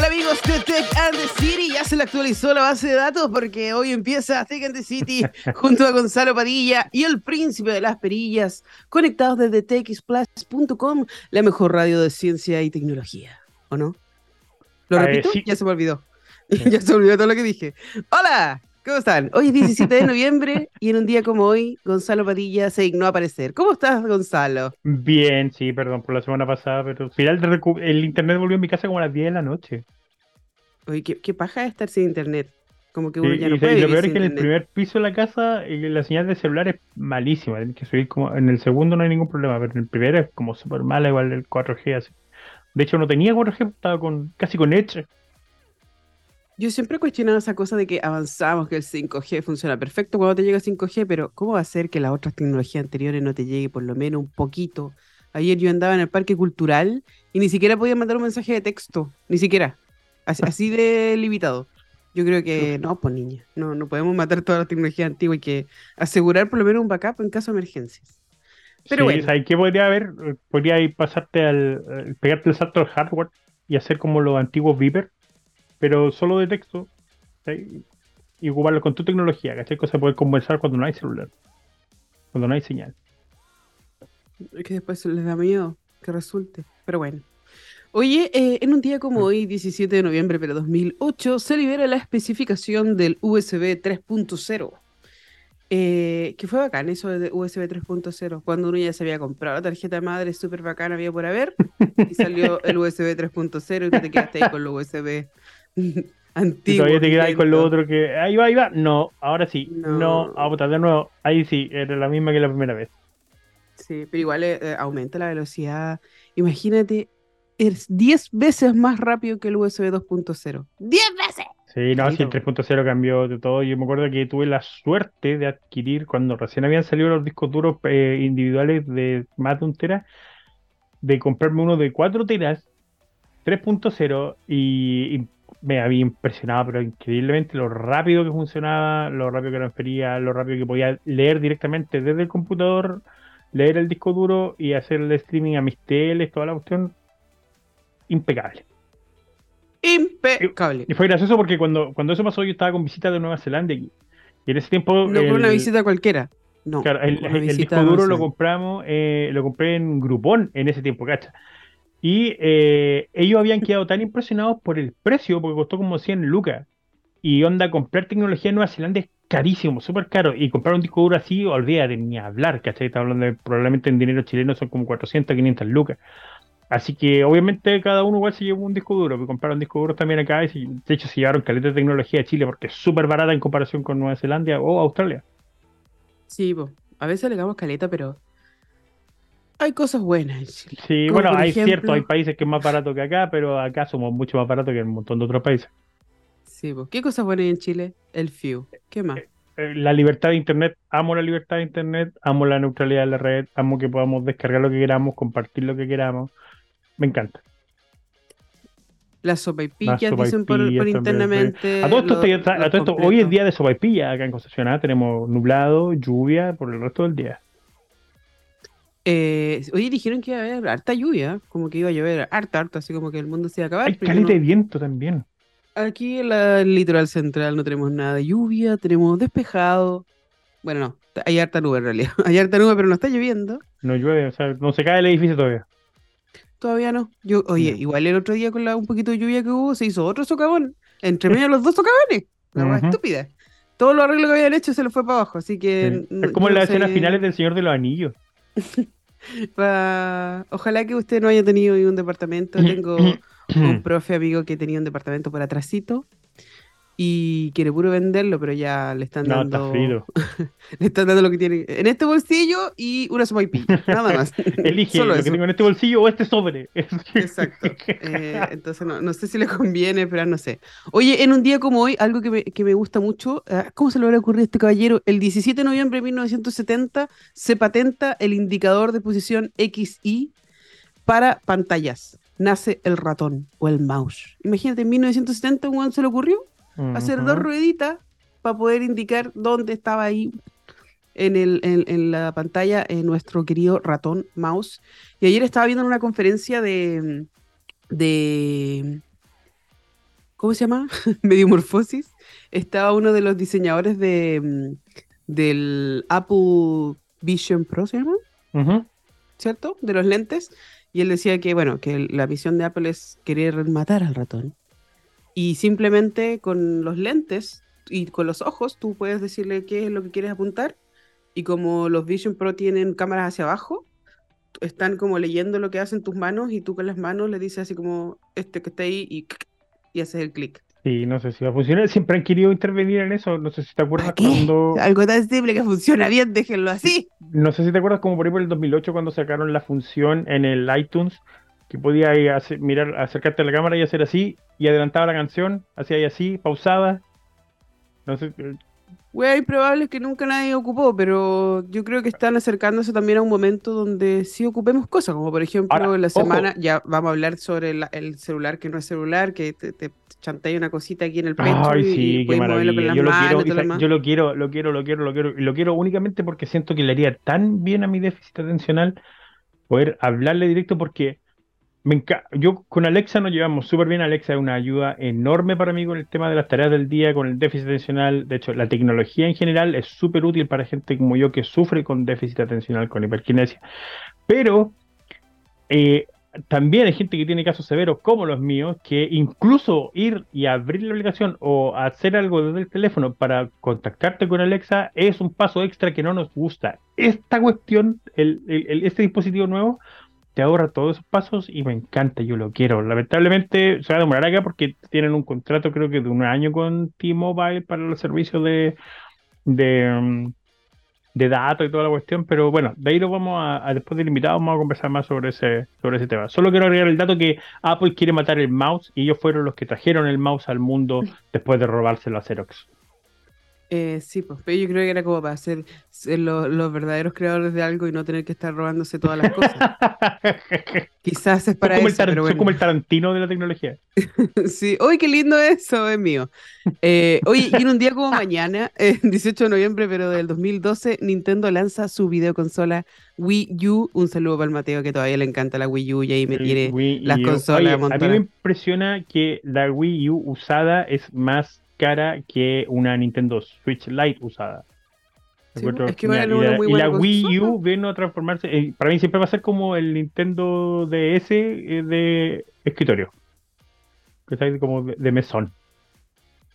Hola amigos de Tech and the City, ya se le actualizó la base de datos porque hoy empieza Tech and the City junto a Gonzalo Padilla y el príncipe de las perillas, conectados desde texplus.com, la mejor radio de ciencia y tecnología, ¿o no? ¿Lo repito? Ya se me olvidó. ya se me olvidó todo lo que dije. Hola, ¿Cómo están? Hoy es 17 de noviembre y en un día como hoy, Gonzalo Padilla se dignó a aparecer. ¿Cómo estás, Gonzalo? Bien, sí, perdón por la semana pasada, pero al final el internet volvió a mi casa como a las 10 de la noche. Oye, qué, paja estar sin internet. Como que uno ya no puede. Y lo peor es que en el primer piso de la casa eh, la señal de celular es malísima. que subir como. En el segundo no hay ningún problema, pero en el primero es como súper mala, igual el 4G así. De hecho, no tenía 4G, estaba con, casi con Edge yo siempre he cuestionado esa cosa de que avanzamos, que el 5G funciona perfecto cuando te llega 5G, pero ¿cómo va a ser que las otras tecnologías anteriores no te llegue por lo menos un poquito? Ayer yo andaba en el parque cultural y ni siquiera podía mandar un mensaje de texto, ni siquiera. Así, de limitado. Yo creo que no, pues niña, no, no podemos matar toda la tecnología antigua, hay que asegurar por lo menos un backup en caso de emergencias. Pero bueno. ¿qué podría haber? Podría ir pasarte al, pegarte el salto al hardware y hacer como los antiguos Viper, pero solo de texto y ocuparlo con tu tecnología, ¿cachai? Cosa poder conversar cuando no hay celular, cuando no hay señal. Es que después les da miedo que resulte, pero bueno. Oye, eh, en un día como hoy, 17 de noviembre de 2008, se libera la especificación del USB 3.0. Eh, que fue bacán eso de USB 3.0, cuando uno ya se había comprado la tarjeta madre súper bacana, había por haber, y salió el USB 3.0 y tú te quedaste ahí con el USB Antiguo. todavía te quedas con lo otro que. Ahí va, ahí va. No, ahora sí. No, a votar de nuevo. Ahí sí, era la misma que la primera vez. Sí, pero igual eh, eh, aumenta la velocidad. Imagínate, es 10 veces más rápido que el USB 2.0. ¡10 veces! Sí, no, sí, el 3.0 cambió de todo. Yo me acuerdo que tuve la suerte de adquirir cuando recién habían salido los discos duros eh, individuales de más de un tera, de comprarme uno de 4 teras 3.0 y, me había impresionado, pero increíblemente lo rápido que funcionaba, lo rápido que transfería, lo rápido que podía leer directamente desde el computador, leer el disco duro y hacer el streaming a mis teles, toda la cuestión. Impecable. Impecable. Y, fue gracioso porque cuando, cuando eso pasó yo estaba con visita de Nueva Zelanda y, en ese tiempo... No fue una visita cualquiera. No, claro, el, disco duro lo compramos, eh, lo compré en Groupon en ese tiempo, ¿cacha? Y eh, ellos habían quedado tan impresionados por el precio, porque costó como 100 lucas. Y onda, comprar tecnología en Nueva Zelanda es carísimo, súper caro. Y comprar un disco duro así, olvídate ni hablar, ¿cachai? Está hablando de, probablemente en dinero chileno son como 400, 500 lucas. Así que obviamente cada uno igual se llevó un disco duro, compraron disco duro también acá. Y de hecho se llevaron caleta de tecnología a Chile porque es súper barata en comparación con Nueva Zelanda o Australia. Sí, a veces le damos caleta, pero hay cosas buenas en Chile. Sí, bueno, hay cierto, hay países que es más barato que acá, pero acá somos mucho más baratos que en un montón de otros países. Sí, pues, ¿qué cosas buenas hay en Chile? El FIU. ¿Qué más? Eh, eh, la libertad de Internet, amo la libertad de Internet, amo la neutralidad de la red, amo que podamos descargar lo que queramos, compartir lo que queramos. Me encanta. Las sopaipillas, dicen por, internamente. A todo esto, hoy es día de sopaipilla acá en Concepción. ¿ah? Tenemos nublado, lluvia por el resto del día. Eh, oye, dijeron que iba a haber harta lluvia, como que iba a llover harta, harta, así como que el mundo se iba a acabar. Hay caliente de viento también. Aquí en la litoral central no tenemos nada de lluvia, tenemos despejado. Bueno, no, hay harta nube en realidad. Hay harta nube, pero no está lloviendo. No llueve, o sea, no se cae el edificio todavía. Todavía no. Yo, oye, igual el otro día con la, un poquito de lluvia que hubo, se hizo otro socavón. Entre medio de los dos socavones. La uh estúpida. Todo lo arreglo que habían hecho se lo fue para abajo, así que. Es como en las escenas finales del Señor de los Anillos. Ojalá que usted no haya tenido un departamento. Tengo un profe amigo que tenía un departamento por atrásito y quiere puro venderlo, pero ya le están dando. le están dando lo que tiene en este bolsillo y una sopaipilla, nada más. Elige lo que tengo en este bolsillo o este sobre. Exacto. Eh, entonces no, sé si le conviene, pero no sé. Oye, en un día como hoy, algo que me, que me gusta mucho, ah, ¿cómo se le habrá ocurrido a este caballero? El 17 de noviembre de 1970 se patenta el indicador de posición XY para pantallas. Nace el ratón o el mouse. Imagínate, en 1970 ¿cuándo se le ocurrió? Hacer dos rueditas para poder indicar dónde estaba ahí en, el, en, la pantalla en nuestro querido ratón mouse. Y ayer estaba viendo una conferencia de, de ¿cómo se llama? Mediomorfosis, estaba uno de los diseñadores de, mm, del Apple Vision Pro, ¿se llama? ¿Cierto? De los lentes. Y él decía que, bueno, que la visión de Apple es querer matar al ratón. Y simplemente con los lentes y con los ojos tú puedes decirle qué es lo que quieres apuntar. Y como los Vision Pro tienen cámaras hacia abajo, están como leyendo lo que hacen tus manos y tú con las manos le dices así como este que está ahí y, y haces el clic. Sí, no sé si va a funcionar. Siempre han querido intervenir en eso. No sé si te acuerdas cuando. Algo tan simple que funciona bien, déjenlo así. No sé si te acuerdas como por ejemplo en el 2008 cuando sacaron la función en el iTunes que podía mirar, acercarte a la cámara y hacer así y adelantaba la canción, hacía ahí así, pausada. Sé, eh, Güey, probable que nunca nadie ocupó, pero yo creo que están acercándose también a un momento donde sí ocupemos cosas, como por ejemplo en la semana, ya vamos a hablar sobre el celular que no es celular, que te, te una cosita aquí en el pecho Ay, sí, qué maravilla. Yo, lo quiero, yo lo quiero, lo quiero, lo quiero, lo quiero, y lo quiero únicamente porque siento que le haría tan bien a mi déficit atencional poder hablarle directo porque yo con Alexa nos llevamos súper bien. Alexa es una ayuda enorme para mí con el tema de las tareas del día, con el déficit atencional. De hecho, la tecnología en general es súper útil para gente como yo que sufre con déficit atencional, con hiperkinesia. Pero eh, también hay gente que tiene casos severos como los míos, que incluso ir y abrir la aplicación o hacer algo desde el teléfono para contactarte con Alexa es un paso extra que no nos gusta. Esta cuestión, este dispositivo nuevo, te ahorra todos esos pasos y me encanta, yo lo quiero. Lamentablemente se va a demorar acá porque tienen un contrato creo que de un año con T-Mobile para los servicios de, de, mm, de datos y toda la cuestión, pero bueno, de ahí lo vamos a, después del invitado vamos a conversar más sobre ese, sobre ese tema. Solo quiero agregar el dato que Apple quiere matar el mouse y ellos fueron los que trajeron el mouse al mundo después de robárselo a Xerox. Eh, sí, pues, pero yo creo que era como para ser, los verdaderos creadores de algo y no tener que estar robándose todas las cosas. Quizás es para eso. pero como el Tarantino de la tecnología. sí, uy, qué lindo eso, es mío. Eh, oye, y en un día como mañana, el 18 de noviembre, pero del 2012, Nintendo lanza su videoconsola Wii U. Un saludo para el Mateo que todavía le encanta la Wii U y ahí me tiene las consolas. a mí me impresiona que la Wii U usada es más cara que una Nintendo Switch Lite usada. es que y la, Wii U vino a transformarse, eh, para mí siempre va a ser como el Nintendo DS eh, de escritorio, que está como de, mesón.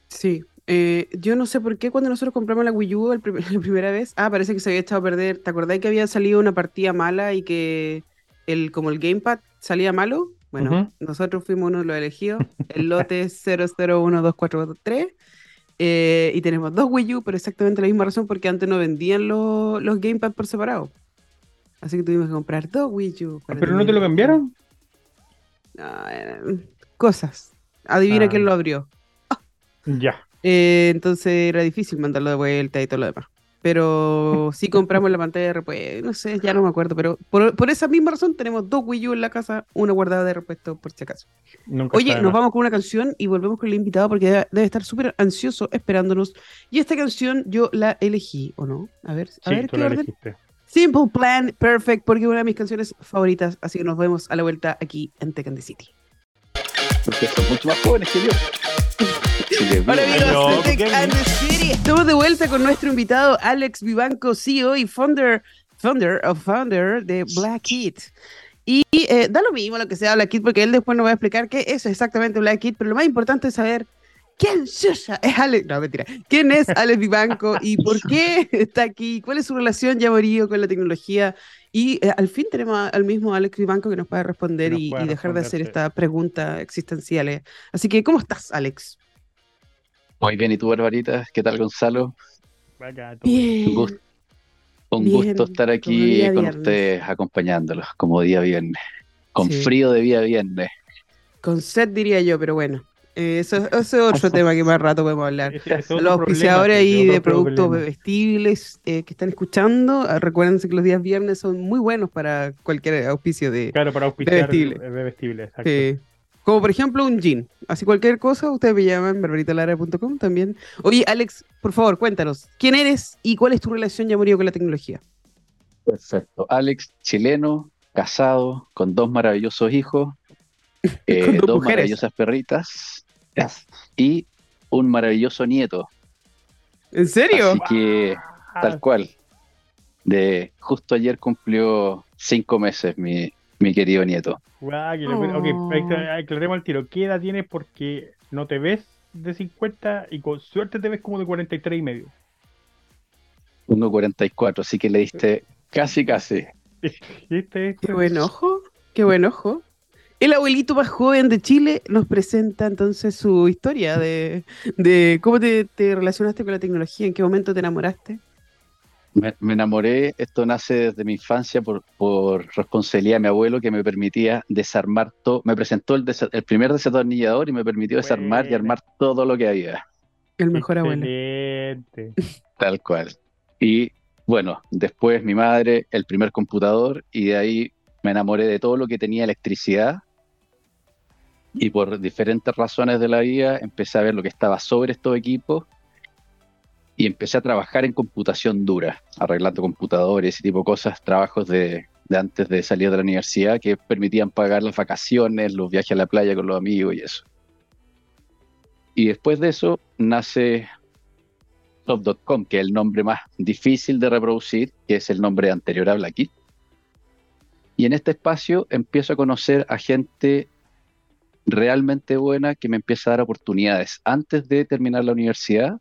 Sí, eh, yo no sé por qué cuando nosotros compramos la Wii U la primera vez, ah, parece que se había echado a perder. ¿Te acordás que había salido una partida mala y que el como el gamepad salía malo? Bueno, nosotros fuimos uno de los elegidos, el lote 001243. Eh, y tenemos dos Wii U, pero exactamente la misma razón, porque antes no vendían los, los Gamepad por separado. Así que tuvimos que comprar dos Wii U. ¿Pero no te lo cambiaron? Eh, cosas. Adivina ah. quién lo abrió. Ya. Eh, entonces era difícil mandarlo de vuelta y todo lo demás pero sí compramos la pantalla de repuesto, no sé, ya no me acuerdo, pero por, esa misma razón tenemos dos Wii U en la casa, una guardada de repuesto por si acaso. Oye, nos vamos con una canción y volvemos con el invitado porque debe, estar súper ansioso esperándonos. Y esta canción yo la elegí, ¿o no? A ver, a ver, ¿qué orden? Simple Plan, Perfect, porque es una de mis canciones favoritas, así que nos vemos a la vuelta aquí en Tech City. Porque son mucho más jóvenes que yo. Hola amigos de Tech and the City. Estamos de vuelta con nuestro invitado Alex Vivanco, CEO y founder, founder of founder de Black Kit. Y eh, da lo mismo lo que sea Black Kit, porque él después nos va a explicar qué es exactamente Black Kit, pero lo más importante es saber quién es Alex. No, mentira. ¿Quién es Alex Vivanco y por qué está aquí? ¿Cuál es su relación ya morío con la tecnología? Y eh, al fin tenemos al mismo Alex Vivanco que nos puede responder y, dejar de hacer estas preguntas existenciales. Así que, ¿cómo estás, Alex? Muy bien, ¿y tú, Barbarita? ¿Qué tal, Gonzalo? Bien. Un gusto, un gusto estar aquí con ustedes acompañándolos, como día viernes. Con frío de día viernes. Con sed diría yo, pero bueno. Eh, eso, es otro tema que más rato podemos hablar. los auspiciadores ahí de productos bebestibles eh, que están escuchando, ah, recuérdense que los días viernes son muy buenos para cualquier auspicio de Claro, para auspiciar bebestibles. Sí. Como por ejemplo un jean. Así cualquier cosa, ustedes me llaman barbaritalara.com también. Oye, Alex, por favor, cuéntanos, ¿quién eres y cuál es tu relación ya murió con la tecnología? Perfecto. Alex, chileno, casado, con dos maravillosos hijos, eh, dos maravillosas perritas. Y un maravilloso nieto. ¿En serio? Así que, tal cual. De justo ayer cumplió cinco meses mi, mi querido nieto. Guau, ok, aclaremos el tiro. ¿Qué edad tienes? Porque no te ves de 50 y con suerte te ves como de 43 y medio. 1.44, así que le diste casi, casi. Qué buen ojo, qué buen ojo. El abuelito más joven de Chile nos presenta entonces su historia de, cómo te, relacionaste con la tecnología, en qué momento te enamoraste. Me, enamoré, esto nace desde mi infancia por, responsabilidad de mi abuelo que me permitía desarmar todo, me presentó el, el primer desatornillador y me permitió desarmar y armar todo lo que había. El mejor abuelo. Tal cual. Y bueno, después mi madre, el primer computador, y de ahí me enamoré de todo lo que tenía electricidad. Y por diferentes razones de la vida empecé a ver lo que estaba sobre estos equipos y empecé a trabajar en computación dura, arreglando computadores y tipo cosas, trabajos de, de antes de salir de la universidad que permitían pagar las vacaciones, los viajes a la playa con los amigos y eso. Y después de eso nace Top.com, que es el nombre más difícil de reproducir, que es el nombre anterior a Blackit. Y en este espacio empiezo a conocer a gente realmente buena que me empieza a dar oportunidades. Antes de terminar la universidad,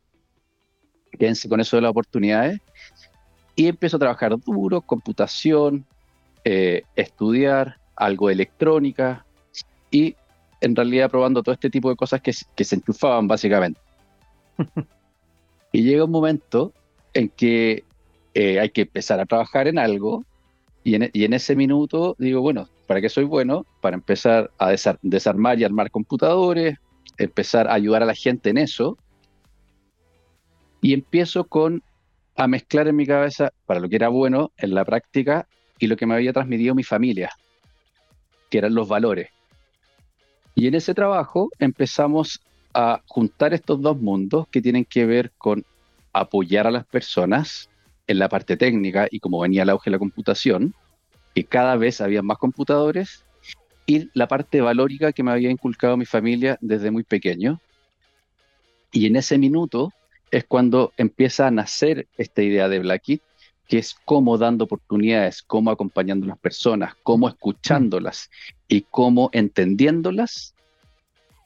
quédense con eso de las oportunidades, y empiezo a trabajar duro, computación, eh, estudiar algo de electrónica y en realidad probando todo este tipo de cosas que, que se enchufaban básicamente. Y llega un momento en que eh, hay que empezar a trabajar en algo y en, ese minuto digo, bueno, ¿para qué soy bueno? Para empezar a desarmar y armar computadores, empezar a ayudar a la gente en eso. Y empiezo con a mezclar en mi cabeza para lo que era bueno en la práctica y lo que me había transmitido mi familia, que eran los valores. Y en ese trabajo empezamos a juntar estos dos mundos que tienen que ver con apoyar a las personas en la parte técnica y como venía el auge de la computación, que cada vez había más computadores, y la parte valórica que me había inculcado mi familia desde muy pequeño. Y en ese minuto es cuando empieza a nacer esta idea de Blackit, que es cómo dando oportunidades, cómo acompañando a las personas, cómo escuchándolas y cómo entendiéndolas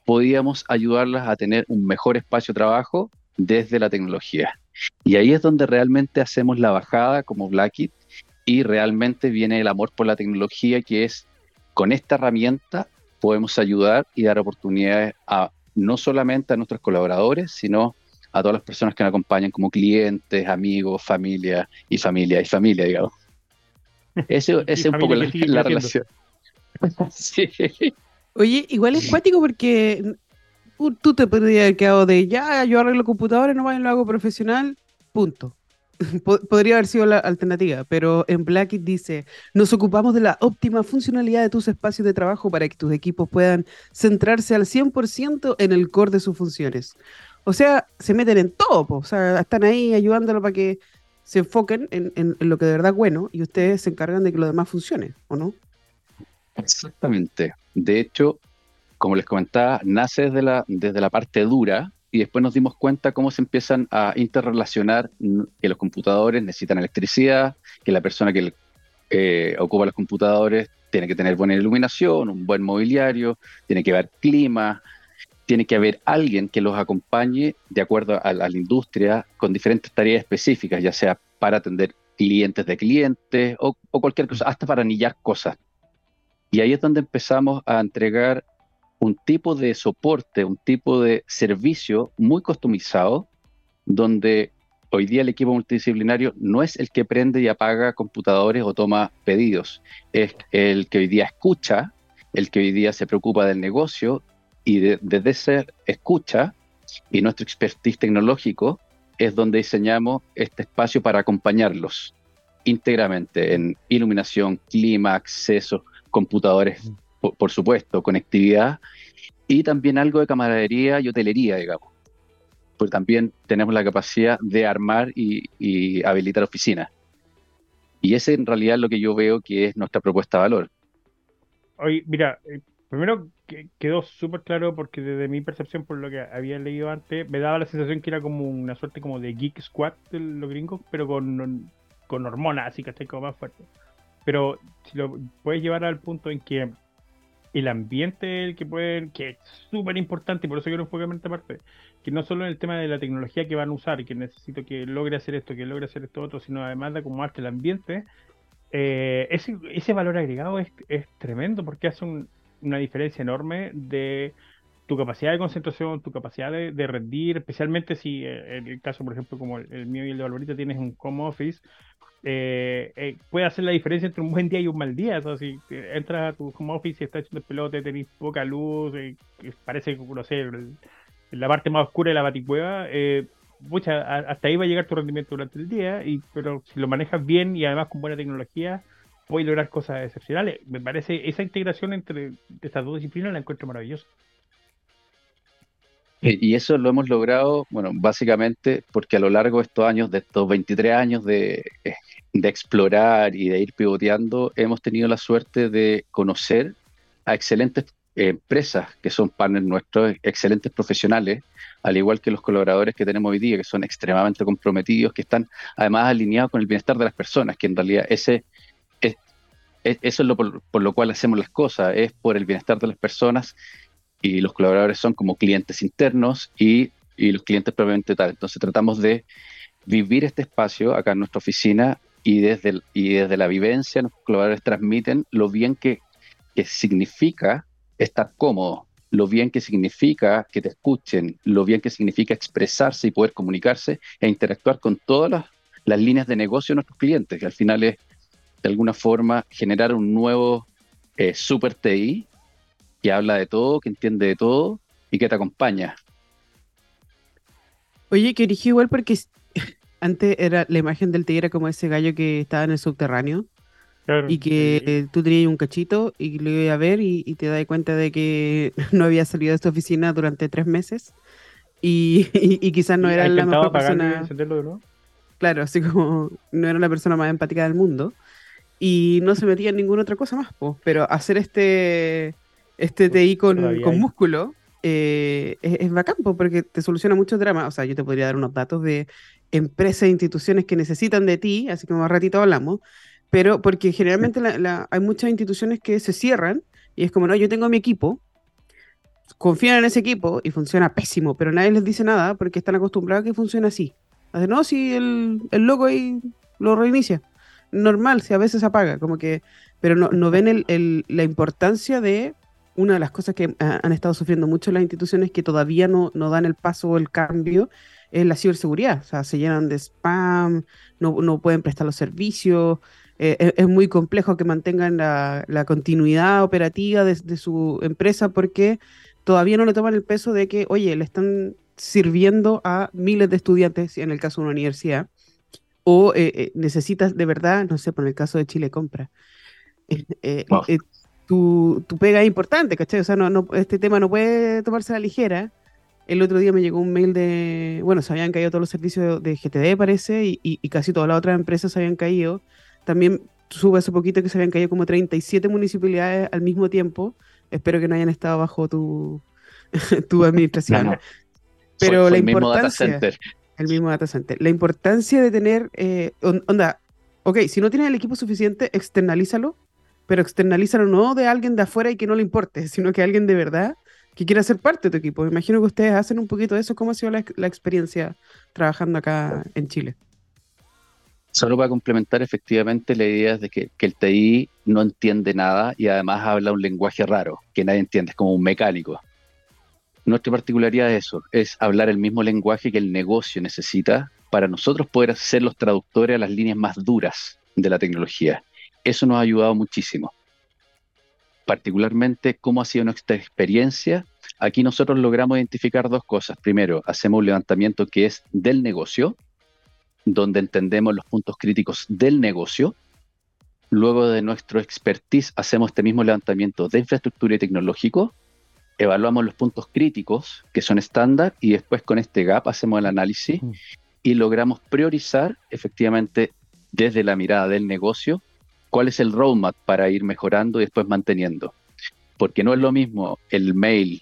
podíamos ayudarlas a tener un mejor espacio de trabajo desde la tecnología. Y ahí es donde realmente hacemos la bajada como Blackit y realmente viene el amor por la tecnología, que es con esta herramienta podemos ayudar y dar oportunidades a no solamente a nuestros colaboradores, sino a todas las personas que nos acompañan como clientes, amigos, familia y familia y familia, digamos. Ese, es un poco la, la relación. sí. Oye, igual es cuático porque tú te podrías haber quedado de ya, yo arreglo computadores, no vayan, lo hago profesional, punto. Podría haber sido la alternativa, pero en Blackit dice, nos ocupamos de la óptima funcionalidad de tus espacios de trabajo para que tus equipos puedan centrarse al 100% en el core de sus funciones. O sea, se meten en todo, o sea, están ahí ayudándolo para que se enfoquen en, lo que de verdad es bueno y ustedes se encargan de que lo demás funcione, ¿o no? Exactamente. De hecho, como les comentaba, nace desde la, desde la parte dura y después nos dimos cuenta cómo se empiezan a interrelacionar que los computadores necesitan electricidad, que la persona que eh, ocupa los computadores tiene que tener buena iluminación, un buen mobiliario, tiene que haber clima, tiene que haber alguien que los acompañe de acuerdo a, la industria con diferentes tareas específicas, ya sea para atender clientes de clientes o, cualquier cosa, hasta para anillar cosas. Y ahí es donde empezamos a entregar un tipo de soporte, un tipo de servicio muy customizado, donde hoy día el equipo multidisciplinario no es el que prende y apaga computadores o toma pedidos, es el que hoy día escucha, el que hoy día se preocupa del negocio y desde esa escucha y nuestro expertise tecnológico es donde diseñamos este espacio para acompañarlos íntegramente en iluminación, clima, acceso, computadores, por, supuesto, conectividad y también algo de camaradería y hotelería, digamos. Porque también tenemos la capacidad de armar y, habilitar oficinas. Y ese en realidad es lo que yo veo que es nuestra propuesta de valor. Oye, mira, eh, quedó súper claro porque desde mi percepción, por lo que había leído antes, me daba la sensación que era como una suerte como de geek squad de los gringos, pero con, con hormonas, así que como más fuerte. Pero si lo puedes llevar al punto en que el ambiente el que pueden, que es súper importante, y por eso quiero enfocarme en esta parte, que no solo en el tema de la tecnología que van a usar, que necesito que logre hacer esto, que logre hacer esto otro, sino además de arte el ambiente, eh, ese, ese valor agregado es, es tremendo porque hace una diferencia enorme de tu capacidad de concentración, tu capacidad de, rendir, especialmente si eh, en el caso, por ejemplo, como el, mío y el de Valvorita, tienes un home office, eh, puede hacer la diferencia entre un buen día y un mal día. O si entras a tu home office y estás echando el pelote, tenés poca luz, parece, no sé, la parte más oscura de la baticueva, eh, hasta ahí va a llegar tu rendimiento durante el día, y, pero si lo manejas bien y además con buena tecnología, puedes lograr cosas excepcionales. Me parece esa integración entre estas dos disciplinas la encuentro maravillosa. Y eso lo hemos logrado, bueno, básicamente porque a lo largo de estos años, de estos 23 años de, eh, de explorar y de ir pivoteando, hemos tenido la suerte de conocer a excelentes empresas que son partners nuestros, excelentes profesionales, al igual que los colaboradores que tenemos hoy día, que son extremadamente comprometidos, que están además alineados con el bienestar de las personas, que en realidad ese es, eso es lo por, lo cual hacemos las cosas, es por el bienestar de las personas y los colaboradores son como clientes internos y, y los clientes probablemente tal. Entonces tratamos de vivir este espacio acá en nuestra oficina y desde, y desde la vivencia los colaboradores transmiten lo bien que, que significa estar cómodo, lo bien que significa que te escuchen, lo bien que significa expresarse y poder comunicarse e interactuar con todas las, líneas de negocio de nuestros clientes, que al final es de alguna forma generar un nuevo eh, super TI que habla de todo, que entiende de todo y que te acompaña. Oye, que erigió igual porque antes era la imagen del tigre como ese gallo que estaba en el subterráneo y que tú tenías un cachito y lo iba a ver y, te das cuenta de que no había salido de esta oficina durante tres meses y, quizás no era la mejor persona. Claro, así como no era la persona más empática del mundo y no se metía en ninguna otra cosa más, pero hacer este, este TI con, con músculo eh, es, bacán porque te soluciona muchos dramas. O sea, yo te podría dar unos datos de empresas e instituciones que necesitan de ti, así como a ratito hablamos, pero porque generalmente hay muchas instituciones que se cierran y es como, no, yo tengo mi equipo, confían en ese equipo y funciona pésimo, pero nadie les dice nada porque están acostumbrados a que funcione así. no, si el, el logo ahí lo reinicia. Normal, si a veces apaga, como que, pero no, no ven el, la importancia de una de las cosas que han estado sufriendo mucho las instituciones que todavía no, no dan el paso o el cambio es la ciberseguridad. O sea, se llenan de spam, no, no pueden prestar los servicios, eh, es, muy complejo que mantengan la, continuidad operativa de, su empresa porque todavía no le toman el peso de que, oye, le están sirviendo a miles de estudiantes, en el caso de una universidad, o eh, eh, necesitas de verdad, no sé, por el caso de Chile Compra. tu, pega es importante, ¿cachai? O sea, no, este tema no puede tomarse a la ligera. El otro día me llegó un mail de, bueno, se habían caído todos los servicios de, GTD, parece, y, y, casi todas las otras empresas se habían caído. También sube hace poquito que se habían caído como 37 municipalidades al mismo tiempo. Espero que no hayan estado bajo tu, tu administración. Pero la importancia. El mismo data center. La importancia de tener. Eh, onda, ok, si no tienes el equipo suficiente, externalízalo, pero externalízalo no de alguien de afuera y que no le importe, sino que alguien de verdad que quiera ser parte de tu equipo. Me imagino que ustedes hacen un poquito de eso. ¿Cómo ha sido la experiencia trabajando acá en Chile? Solo para complementar, efectivamente, la idea es de que, el TI no entiende nada y además habla un lenguaje raro que nadie entiende, es como un mecánico. Nuestra particularidad es eso, es hablar el mismo lenguaje que el negocio necesita para nosotros poder ser los traductores a las líneas más duras de la tecnología. Eso nos ha ayudado muchísimo. Particularmente, ¿cómo ha sido nuestra experiencia? Aquí nosotros logramos identificar dos cosas. Primero, hacemos un levantamiento que es del negocio, donde entendemos los puntos críticos del negocio. Luego de nuestro expertise hacemos este mismo levantamiento de infraestructura y tecnológico, evaluamos los puntos críticos que son estándar y después con este gap hacemos el análisis mm. y logramos priorizar efectivamente desde la mirada del negocio cuál es el roadmap para ir mejorando y después manteniendo. porque no es lo mismo el mail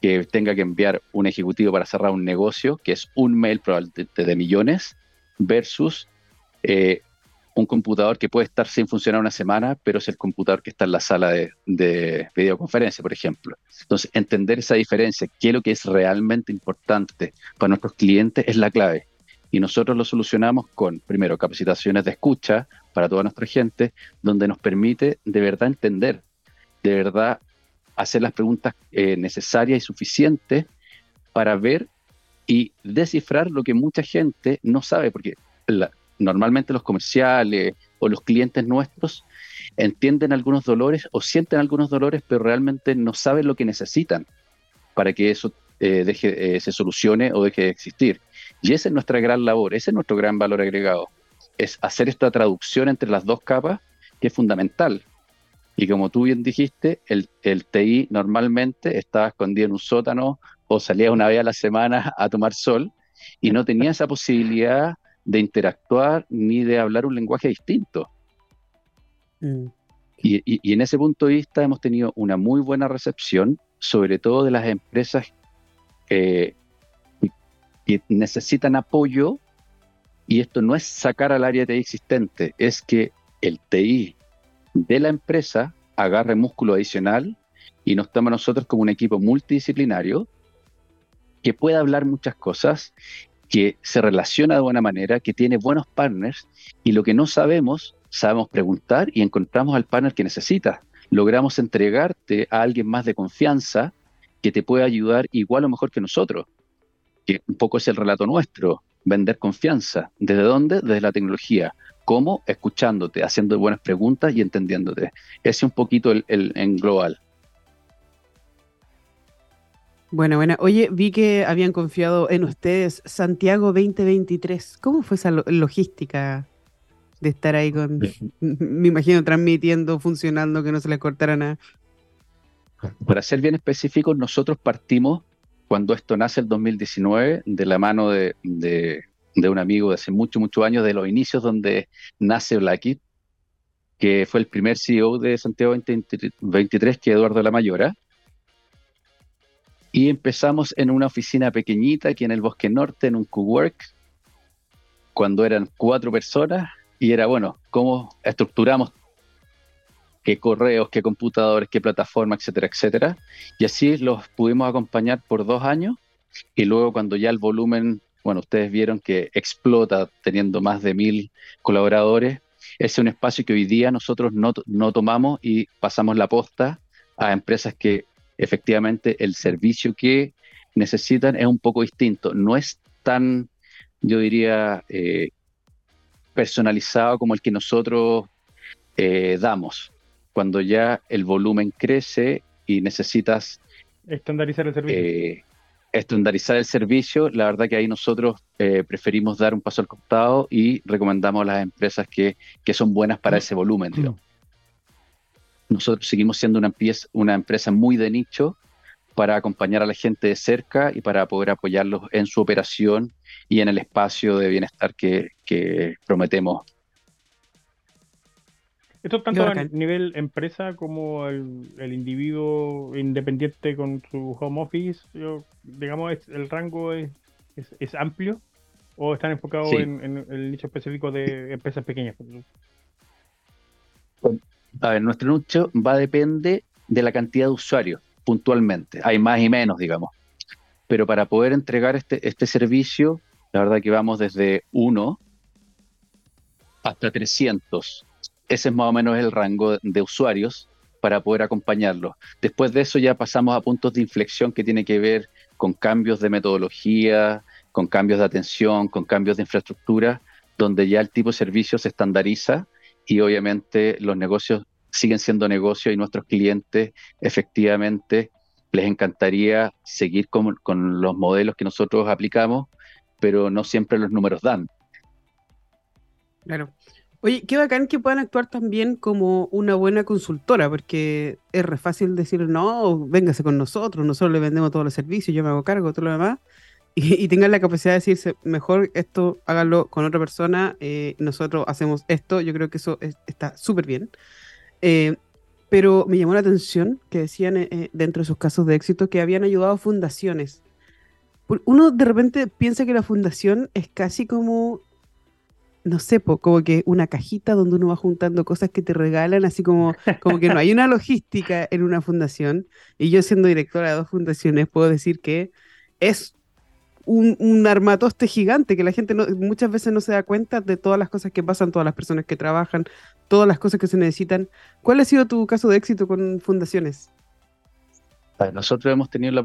que tenga que enviar un ejecutivo para cerrar un negocio, que es un mail probablemente de millones, versus eh, un computador que puede estar sin funcionar una semana, pero es el computador que está en la sala de, videoconferencia, por ejemplo. Entonces, entender esa diferencia, qué es lo que es realmente importante para nuestros clientes, es la clave. Y nosotros lo solucionamos con, primero, capacitaciones de escucha para toda nuestra gente, donde nos permite de verdad entender, de verdad hacer las preguntas eh, necesarias y suficientes para ver y descifrar lo que mucha gente no sabe, porque la, normalmente los comerciales o los clientes nuestros entienden algunos dolores o sienten algunos dolores, pero realmente no saben lo que necesitan para que eso eh, deje, eh, se solucione o deje de existir. Y esa es nuestra gran labor, ese es nuestro gran valor agregado, es hacer esta traducción entre las dos capas que es fundamental. Y como tú bien dijiste, el, el TI normalmente estaba escondido en un sótano o salía una vez a la semana a tomar sol y no tenía esa posibilidad de interactuar ni de hablar un lenguaje distinto. Mm. Y, en ese punto de vista hemos tenido una muy buena recepción, sobre todo de las empresas que necesitan apoyo, y esto no es sacar al área TI existente, es que el TI de la empresa agarre músculo adicional y nos toma a nosotros como un equipo multidisciplinario que pueda hablar muchas cosas que se relaciona de buena manera, que tiene buenos partners y lo que no sabemos, sabemos preguntar y encontramos al partner que necesitas. Logramos entregarte a alguien más de confianza que te puede ayudar igual o mejor que nosotros, que un poco es el relato nuestro, vender confianza. ¿Desde dónde? Desde la tecnología. ¿Cómo? Escuchándote, haciendo buenas preguntas y entendiéndote. Ese es un poquito el, el en global. Bueno, bueno. Oye, vi que habían confiado en ustedes Santiago 2023. ¿Cómo fue esa logística de estar ahí con, me imagino, transmitiendo, funcionando, que no se les cortara nada? Para ser bien específicos, nosotros partimos cuando esto nace el 2019 de la mano de, un amigo de hace muchos, muchos años, de los inicios donde nace Blackit, que fue el primer CEO de Santiago 2023, que es Eduardo La Mayora y empezamos en una oficina pequeñita aquí en el Bosque Norte, en un cowork, cuando eran cuatro personas, y era, bueno, cómo estructuramos qué correos, qué computadores, qué plataforma, etcétera, etcétera. Y así los pudimos acompañar por dos años, y luego cuando ya el volumen, bueno, ustedes vieron que explota teniendo más de mil colaboradores, ese es un espacio que hoy día nosotros no, no tomamos y pasamos la posta a empresas que efectivamente el servicio que necesitan es un poco distinto. No es tan, yo diría, eh, personalizado como el que nosotros eh, damos. Cuando ya el volumen crece y necesitas... Estandarizar el servicio. Eh, estandarizar el servicio, la verdad que ahí nosotros preferimos dar un paso al costado y recomendamos a las empresas que, que son buenas para mm. ese volumen. Digamos. Nosotros seguimos siendo una, una empresa muy de nicho para acompañar a la gente de cerca y para poder apoyarlos en su operación y en el espacio de bienestar que, prometemos. Esto tanto a nivel empresa como el, individuo independiente con su home office, digamos, el rango es, amplio o están enfocados en, el nicho específico de empresas pequeñas. A ver, nuestro nicho va a de la cantidad de usuarios, puntualmente. Hay más y menos, digamos. Pero para poder entregar este, este servicio, la verdad que vamos desde 1 hasta 300. Ese es más o menos el rango de usuarios para poder acompañarlos. Después de eso ya pasamos a puntos de inflexión que tiene que ver con cambios de metodología, con cambios de atención, con cambios de infraestructura, donde ya el tipo de servicio se estandariza y obviamente los negocios siguen siendo negocios y nuestros clientes efectivamente les encantaría seguir con, los modelos que nosotros aplicamos, pero no siempre los números dan. Claro. Oye, qué bacán que puedan actuar también como una buena consultora, porque es re fácil decir, no, véngase con nosotros, nosotros le vendemos todos los servicios, yo me hago cargo, todo lo demás y, tengan la capacidad de decirse, mejor esto hágalo con otra persona, eh, nosotros hacemos esto, yo creo que eso está súper bien. Eh, pero me llamó la atención que decían eh, eh, dentro de sus casos de éxito que habían ayudado fundaciones. Uno de repente piensa que la fundación es casi como, no sé, como que una cajita donde uno va juntando cosas que te regalan, así como, como que no hay una logística en una fundación. Y yo siendo directora de dos fundaciones puedo decir que es un, armatoste gigante que la gente muchas veces no se da cuenta de todas las cosas que pasan, todas las personas que trabajan, todas las cosas que se necesitan. ¿Cuál ha sido tu caso de éxito con fundaciones? Nosotros hemos tenido la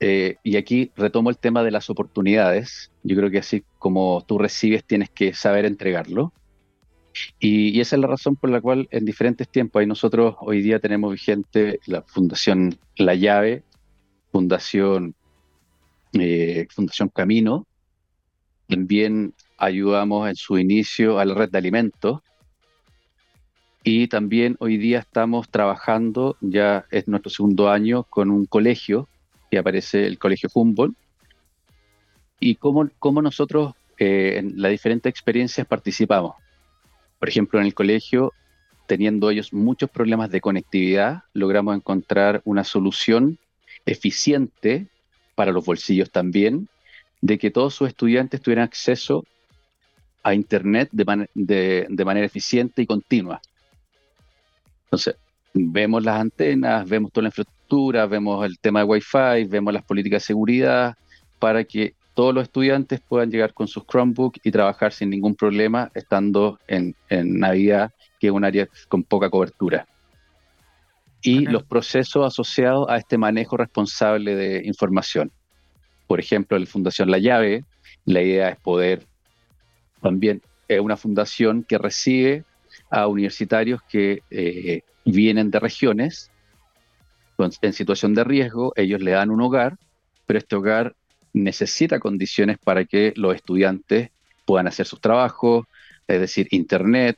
eh, y aquí retomo el tema de las oportunidades. Yo creo que así como tú recibes, tienes que saber entregarlo. Y, y, esa es la razón por la cual en diferentes tiempos, ahí nosotros hoy día tenemos vigente la Fundación La Llave, Fundación eh, Fundación Camino. También ayudamos en su inicio a la red de alimentos. Y también hoy día estamos trabajando, ya es nuestro segundo año, con un colegio, que aparece el Colegio Humboldt. Y cómo, cómo nosotros eh, en las diferentes experiencias participamos. Por ejemplo, en el colegio, teniendo ellos muchos problemas de conectividad, logramos encontrar una solución eficiente para los bolsillos también, de que todos sus estudiantes tuvieran acceso a Internet de, de, manera eficiente y continua. Entonces, vemos las antenas, vemos toda la infraestructura, vemos el tema de Wi-Fi, vemos las políticas de seguridad, para que todos los estudiantes puedan llegar con sus Chromebooks y trabajar sin ningún problema, estando en, en Navidad, que es un área con poca cobertura y los procesos asociados a este manejo responsable de información. Por ejemplo, en la Fundación La Llave, la idea es poder también, es una fundación que recibe a universitarios que eh, vienen de regiones en situación de riesgo, ellos le dan un hogar, pero este hogar necesita condiciones para que los estudiantes puedan hacer sus trabajos, es decir, internet,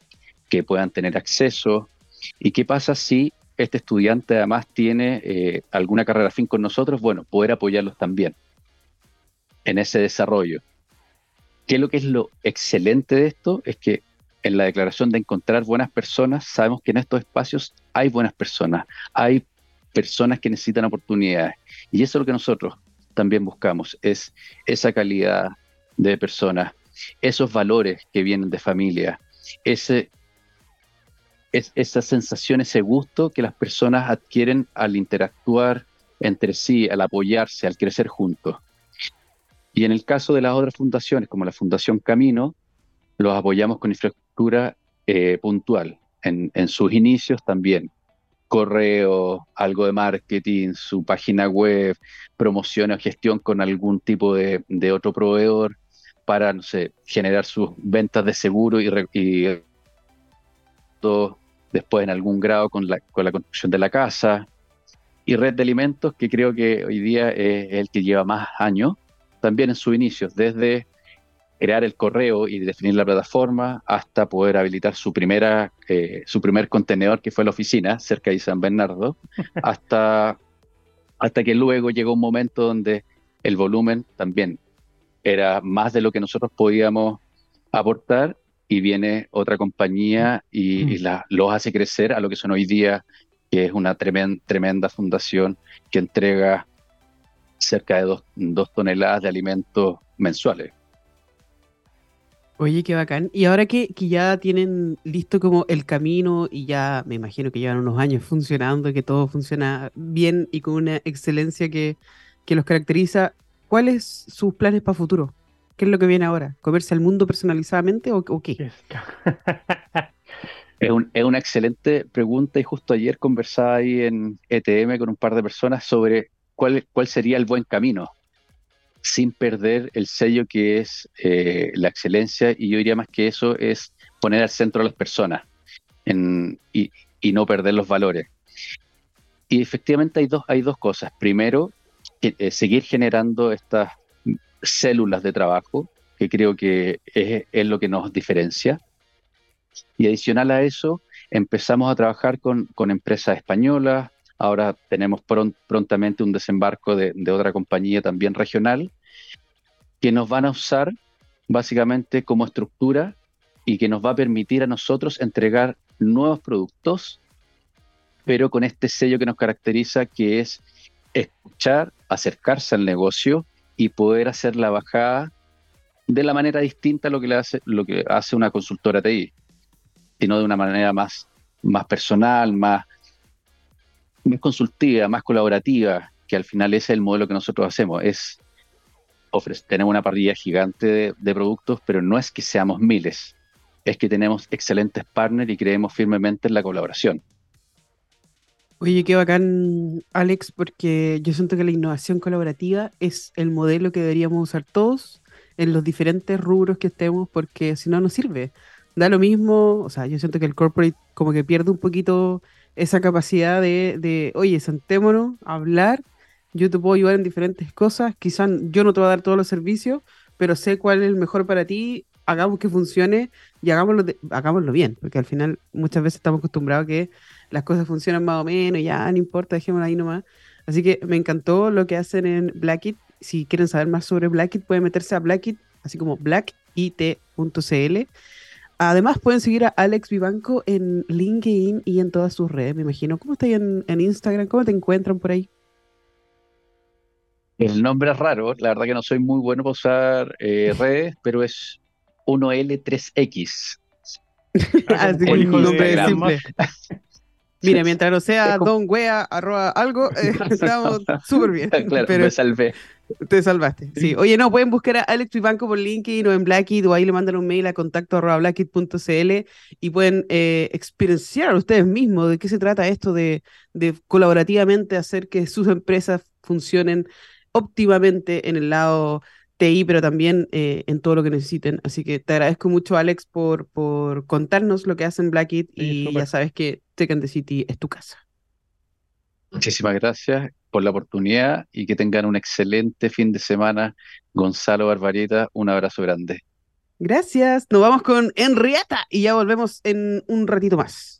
que puedan tener acceso. ¿Y qué pasa si este estudiante además tiene eh, alguna carrera fin con nosotros, bueno, poder apoyarlos también en ese desarrollo. ¿Qué es lo que es lo excelente de esto? Es que en la declaración de encontrar buenas personas, sabemos que en estos espacios hay buenas personas, hay personas que necesitan oportunidades. Y eso es lo que nosotros también buscamos, es esa calidad de personas, esos valores que vienen de familia, ese es esa sensación, ese gusto que las personas adquieren al interactuar entre sí, al apoyarse, al crecer juntos. Y en el caso de las otras fundaciones, como la Fundación Camino, los apoyamos con infraestructura eh, puntual. En, sus inicios también, correo, algo de marketing, su página web, promoción o gestión con algún tipo de, otro proveedor para, no sé, generar sus ventas de seguro y, y después en algún grado con la, con la construcción de la casa, y red de alimentos, que creo que hoy día es el que lleva más años, también en sus inicios, desde crear el correo y definir la plataforma hasta poder habilitar su primera eh, su primer contenedor que fue la oficina cerca de San Bernardo hasta hasta que luego llegó un momento donde el volumen también era más de lo que nosotros podíamos aportar y viene otra compañía y, mm. la, los hace crecer a lo que son hoy día, que es una tremenda, tremenda fundación que entrega cerca de dos, toneladas de alimentos mensuales. Oye, qué bacán. Y ahora que, que, ya tienen listo como el camino y ya me imagino que llevan unos años funcionando y que todo funciona bien y con una excelencia que, que los caracteriza, ¿cuáles sus planes para futuro? ¿Qué es lo que viene ahora? ¿Comerse al mundo personalizadamente o, qué? Es, una excelente pregunta y justo ayer conversaba ahí en ETM con un par de personas sobre cuál, cuál sería el buen camino sin perder el sello que es eh, la excelencia y yo diría más que eso es poner al centro a las personas y, no perder los valores. Y efectivamente hay dos, hay dos cosas. Primero, eh, seguir generando estas células de trabajo, que creo que es, lo que nos diferencia. Y adicional a eso, empezamos a trabajar con, empresas españolas, ahora tenemos prontamente un desembarco de, otra compañía también regional, que nos van a usar básicamente como estructura y que nos va a permitir a nosotros entregar nuevos productos pero con este sello que nos caracteriza, que es escuchar, acercarse al negocio y poder hacer la bajada de la manera distinta a lo que, le hace, lo que hace una consultora TI, sino de una manera más, más personal, más, más consultiva, más colaborativa, que al final ese es el modelo que nosotros hacemos. Es tenemos una parrilla gigante de, productos, pero no es que seamos miles, es que tenemos excelentes partners y creemos firmemente en la colaboración. Oye, qué bacán, Alex, porque yo siento que la innovación colaborativa es el modelo que deberíamos usar todos en los diferentes rubros que estemos, porque si no, no sirve. Da lo mismo, o sea, yo siento que el corporate como que pierde un poquito esa capacidad de, de oye, sentémonos hablar yo te puedo ayudar en diferentes cosas, quizás yo no te voy a dar todos los servicios, pero sé cuál es el mejor para ti, hagamos que funcione y hagámoslo, hagámoslo bien, porque al final muchas veces estamos acostumbrados a que las cosas funcionan más o menos, ya no importa, dejémoslo ahí nomás. Así que me encantó lo que hacen en Blackit. Si quieren saber más sobre Blackit, pueden meterse a Blackit, así como blackit.cl. Además, pueden seguir a Alex Vivanco en LinkedIn y en todas sus redes, me imagino. ¿Cómo estás en, en Instagram? ¿Cómo te encuentran por ahí? El nombre es raro, la verdad que no soy muy bueno para usar eh, redes, pero es 1L3X. Así que el nombre simple. Mira, mientras no sea don wea arroba algo, eh, estamos súper bien. Claro, pero me salvé. Te salvaste, sí. Oye, no, pueden buscar a Alex Banco por LinkedIn o en Blackit o ahí le mandan un mail a contacto arroba blackit.cl y pueden eh, experienciar ustedes mismos de qué se trata esto de, de colaborativamente hacer que sus empresas funcionen óptimamente en el lado TI, pero también eh, en todo lo que necesiten. Así que te agradezco mucho, Alex, por, por contarnos lo que hacen Blackit y ya sabes que Tech and the City es tu casa. Muchísimas gracias por la oportunidad y que tengan un excelente fin de semana. Gonzalo Barbarieta, un abrazo grande. Gracias. Nos vamos con Henrietta y ya volvemos en un ratito más.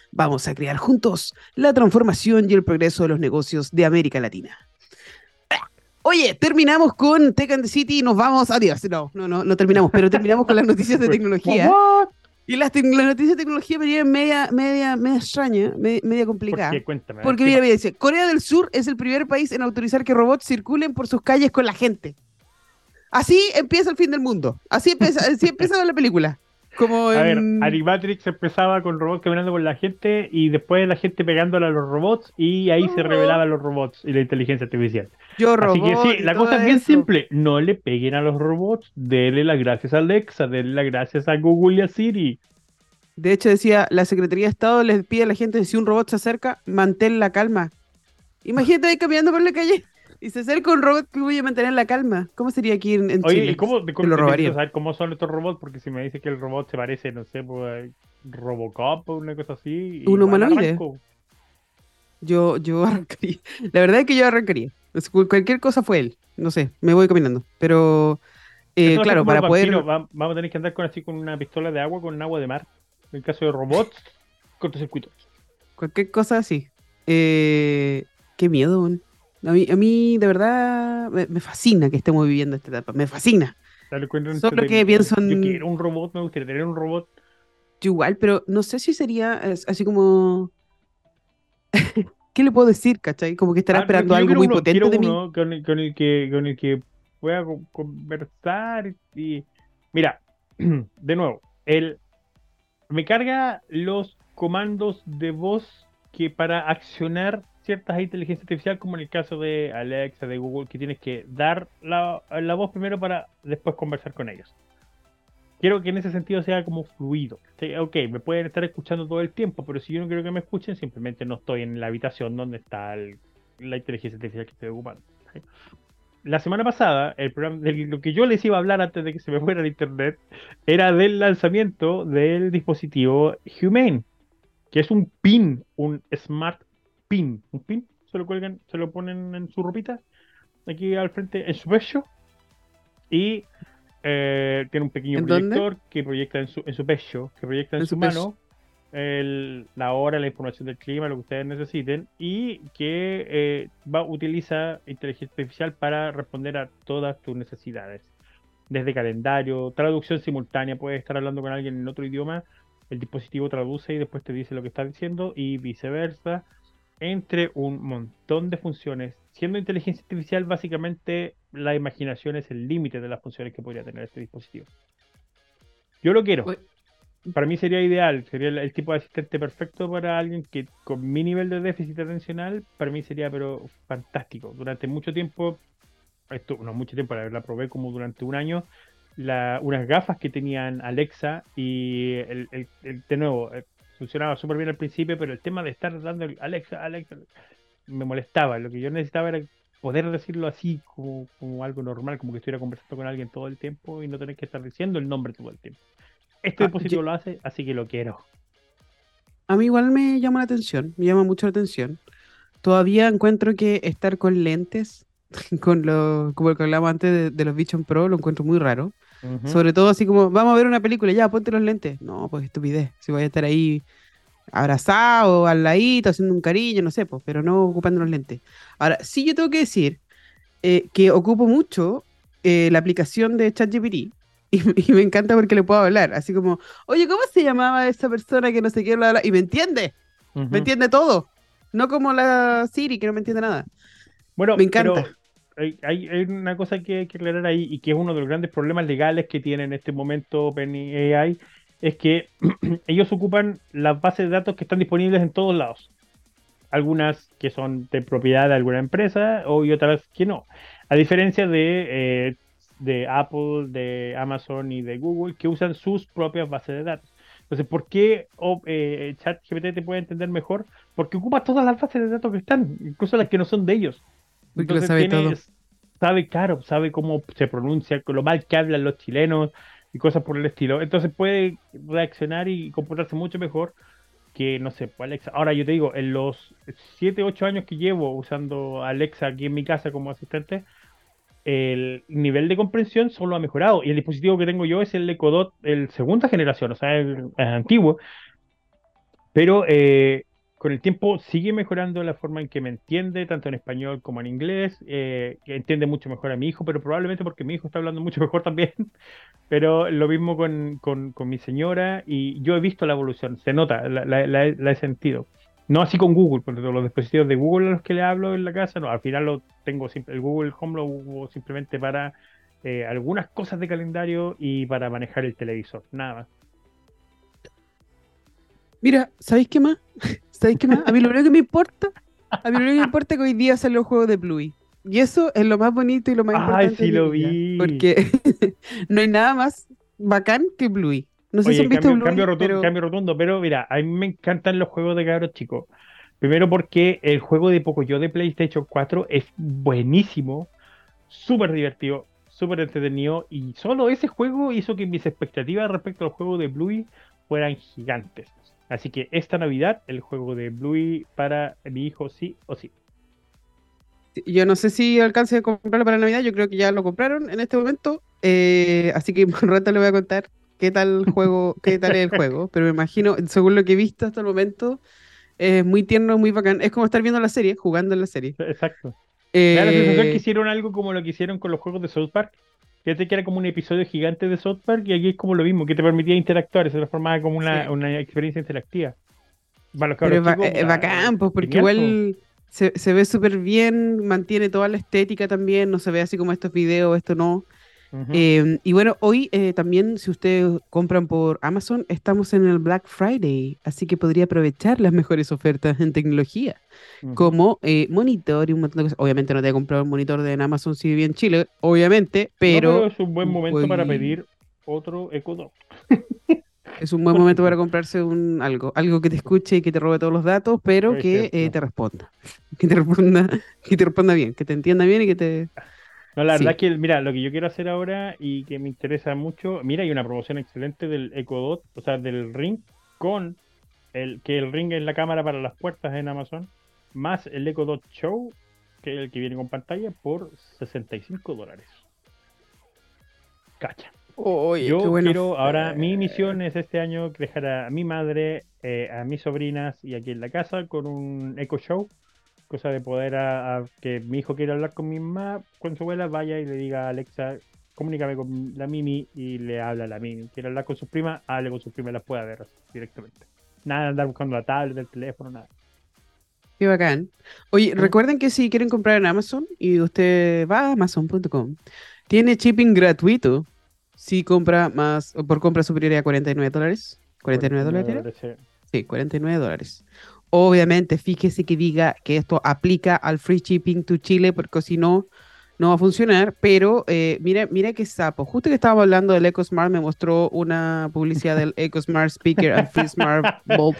Vamos a crear juntos la transformación y el progreso de los negocios de América Latina. Oye, terminamos con Tech and the City y nos vamos. Adiós. No, no, no, no terminamos, pero terminamos con las noticias de tecnología. Y las, noticias de tecnología me vienen media, media, media extraña, media, complicada. ¿Por Cuéntame. Porque mira, mira, dice, Corea del Sur es el primer país en autorizar que robots circulen por sus calles con la gente. Así empieza el fin del mundo. Así empieza, así empieza la película. Como A ver, Animatrix empezaba con robots caminando con la gente y después la gente pegándole a los robots y ahí se revelaban los robots y la inteligencia artificial. Yo Así que sí, la cosa es bien simple. No le peguen a los robots, denle las gracias a Alexa, denle las gracias a Google y a Siri. De hecho, decía, la Secretaría de Estado les pide a la gente, si un robot se acerca, mantén la calma. Imagínate ahí caminando por la calle. Y se acerca un robot que voy a mantener la calma. ¿Cómo sería aquí en, en Oye, Chile? ¿y cómo, lo robaría? saber cómo son estos robots? Porque si me dice que el robot se parece, no sé, pues, Robocop o una cosa así. ¿Un humanoide? Yo, yo arrancaría. La verdad es que yo arrancaría. Cualquier cosa fue él. No sé, me voy caminando. Pero, eh, claro, para poder. vamos a tener que andar con así con una pistola de agua, con agua de mar. En el caso de robots, cortocircuitos. Cualquier cosa así. Eh, qué miedo, man. A mí, a mí de verdad, me, fascina que estemos viviendo esta etapa. Me fascina. Solo que pienso en... Yo quiero un robot, me gustaría tener un robot. Yo igual, pero no sé si sería así como... ¿Qué le puedo decir, cachai? Como que estará ah, esperando algo muy potente de mí. Con el, con el, que, con el que pueda conversar y... Mira, de nuevo, él me carga los comandos de voz que para accionar ciertas inteligencias artificiales, como en el caso de Alexa, de Google, que tienes que dar la, voz primero para después conversar con ellos. Quiero que en ese sentido sea como fluido. Ok, me pueden estar escuchando todo el tiempo, pero si yo no quiero que me escuchen, simplemente no estoy en la habitación donde está la inteligencia artificial que estoy ocupando. La semana pasada, el programa de lo que yo les iba a hablar antes de que se me fuera el internet era del lanzamiento del dispositivo Humane que es un pin, un smart pin. Un pin, se lo cuelgan, se lo ponen en su ropita, aquí al frente, en su pecho. Y eh, tiene un pequeño proyector que proyecta en su, en su pecho, que proyecta en, su, mano la hora, la información del clima, lo que ustedes necesiten, y que eh, va, utiliza inteligencia artificial para responder a todas tus necesidades. Desde calendario, traducción simultánea, puedes estar hablando con alguien en otro idioma, el dispositivo traduce y después te dice lo que está diciendo, y viceversa, entre un montón de funciones. Siendo inteligencia artificial, básicamente la imaginación es el límite de las funciones que podría tener este dispositivo. Yo lo quiero para mí sería ideal, sería el, tipo de asistente perfecto para alguien que con mi nivel de déficit atencional, para mí sería pero fantástico. Durante mucho tiempo, esto no mucho tiempo, la, probé como durante un año, la, unas gafas que tenían Alexa y el, de nuevo, eh, funcionaba súper bien al principio, pero el tema de estar dando el Alexa, Alexa, me molestaba. Lo que yo necesitaba era poder decirlo así como, como algo normal, como que estuviera conversando con alguien todo el tiempo y no tener que estar diciendo el nombre todo el tiempo. Este ah, dispositivo lo hace, así que lo quiero. A mí igual me llama la atención, me llama mucho la atención. Todavía encuentro que estar con lentes, con lo, como el que hablamos antes de, los Vision Pro, lo encuentro muy raro. Sobre todo así como, vamos a ver una película, ya, ponte los lentes. No, pues estupidez. Si voy a estar ahí abrazado, al ladito, haciendo un cariño, no sé, pues, pero no ocupando los lentes. Ahora, sí yo tengo que decir eh, que ocupo mucho eh, la aplicación de ChatGPT, Y, me encanta porque le puedo hablar, así como, oye, ¿cómo se llamaba esa persona que no sé qué habla? Y me entiende, me entiende todo. No como la Siri, que no me entiende nada. Bueno, me encanta. Hay, una cosa que hay que aclarar ahí y que es uno de los grandes problemas legales que tiene en este momento OpenAI, es que ellos ocupan las bases de datos que están disponibles en todos lados. Algunas que son de propiedad de alguna empresa y otras que no. A diferencia de eh, de Apple, de Amazon y de Google que usan sus propias bases de datos. Entonces, ¿por qué eh, ChatGPT te puede entender mejor? Porque ocupa todas las bases de datos que están, incluso las que no son de ellos. Entonces, sabe, todo. sabe, claro, sabe cómo se pronuncia, lo mal que hablan los chilenos y cosas por el estilo. Entonces puede reaccionar y comportarse mucho mejor que, no sé, pues, Alexa. Ahora yo te digo, en los 7, 8 años que llevo usando Alexa aquí en mi casa como asistente, el nivel de comprensión solo ha mejorado. Y el dispositivo que tengo yo es el Ecodot, el segunda generación, o sea, es antiguo. Pero eh, con el tiempo sigue mejorando la forma en que me entiende, tanto en español como en inglés. Eh, entiende mucho mejor a mi hijo, pero probablemente porque mi hijo está hablando mucho mejor también. Pero lo mismo con, con, mi señora y yo he visto la evolución, se nota, la, la he sentido. No así con Google, porque los dispositivos de Google a los que le hablo en la casa, no, al final lo tengo el Google Home lo uso simplemente para eh, algunas cosas de calendario y para manejar el televisor, nada más. Mira, ¿sabéis qué más? ¿Sabéis qué más? A mí lo único que me importa, a mí lo único que me importa es que hoy día salen los juegos de Bluey. Y eso es lo más bonito y lo más importante. Ay, sí lo vi. Porque no hay nada más bacán que Bluey. No sé si han visto cambio, cambio, rotundo, pero... cambio rotundo, pero mira, a mí me encantan los juegos de cabros chicos. Primero porque el juego de Pocoyo de PlayStation 4 es buenísimo, súper divertido, súper entretenido y solo ese juego hizo que mis expectativas respecto al juego de Bluey fueran gigantes. Así que esta Navidad el juego de Bluey para mi hijo sí o sí. Yo no sé si alcance a comprarlo para Navidad, yo creo que ya lo compraron en este momento, eh, así que por rato le voy a contar qué tal juego, qué tal es el juego, pero me imagino, según lo que he visto hasta el momento, es muy tierno, muy bacán. Es como estar viendo la serie, jugando en la serie. Exacto. Me da la sensación que hicieron algo como lo que hicieron con los juegos de South Park. Que que era como un episodio gigante de South Park y aquí es como lo mismo, que te permitía interactuar, se transformaba como una, una experiencia interactiva. Pero es, bacán, pues, porque igual se, se ve súper bien, mantiene toda la estética también, no se ve así como estos videos, esto no. Em, y bueno, hoy eh, también, si ustedes compran por Amazon, estamos en el Black Friday, así que podría aprovechar las mejores ofertas en tecnología, como eh, monitor y un montón de cosas. Obviamente no te a comprar un monitor de Amazon si vive en Chile, obviamente, pero... es un buen momento para pedir otro Echo es un buen momento para comprarse un algo, algo que te escuche y que te robe todos los datos, pero que eh, te responda, que te responda, que te responda bien, que te entienda bien y que te no, la verdad es que, mira, lo que yo quiero hacer ahora y que me interesa mucho, mira, hay una promoción excelente del Echo Dot, o sea, del Ring con el, que el ring es la cámara para las puertas en Amazon, más el Echo Dot Show, que es el que viene con pantalla, por 65 dólares. Cacha. Yo quiero, ahora, mi misión es este año dejar a mi madre, eh, a mis sobrinas y aquí en la casa con un Echo Show. Cosa de poder a, que mi hijo quiera hablar con mi mamá, con su abuela, vaya y le diga a Alexa, comunícame con la Mimi y le habla a la Mimi. Quiere hablar con sus primas, hable con sus primas, las pueda ver directamente. Nada de andar buscando la tablet, el teléfono, nada. Qué bacán. Oye, recuerden que si quieren comprar en Amazon y usted va a amazon.com, tiene shipping gratuito si compra más, por compra superior a 49 dólares. 49 dólares. Sí, 49 dólares. Obviamente, fíjese que diga que esto aplica al free shipping to Chile, porque si no, no va a funcionar. Pero eh, mira, mira qué sapo. Justo que estábamos hablando del EcoSmart, me mostró una publicidad del EcoSmart Speaker and Free Smart Bulb.